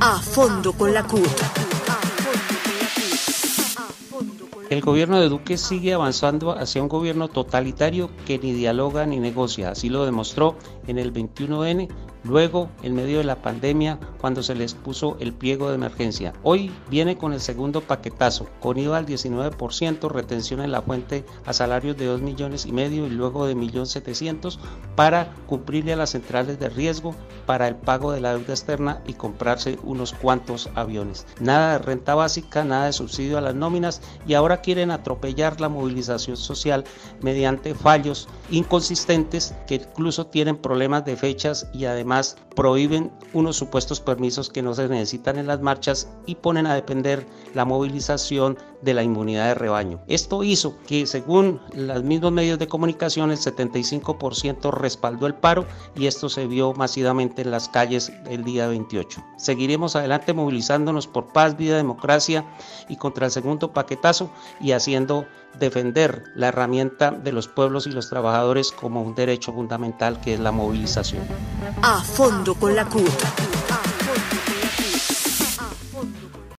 A fondo con la CUT. El gobierno de Duque sigue avanzando hacia un gobierno totalitario que ni dialoga ni negocia. Así lo demostró en el 21N Luego, en medio de la pandemia, cuando se les puso el pliego de emergencia. Hoy viene con el segundo paquetazo, con IVA al 19%, retención en la fuente a salarios de 2 millones y medio y luego de 1.700.000 para cumplirle a las centrales de riesgo para el pago de la deuda externa y comprarse unos cuantos aviones. Nada de renta básica, nada de subsidio a las nóminas y ahora quieren atropellar la movilización social mediante fallos inconsistentes que incluso tienen problemas de fechas y además prohíben unos supuestos permisos que no se necesitan en las marchas y ponen a depender la movilización de la inmunidad de rebaño. Esto hizo que según los mismos medios de comunicación el 75% respaldó el paro y esto se vio masivamente en las calles el día 28. Seguiremos adelante movilizándonos por paz, vida, democracia y contra el segundo paquetazo y haciendo defender la herramienta de los pueblos y los trabajadores como un derecho fundamental que es la movilización. A fondo con la CUT.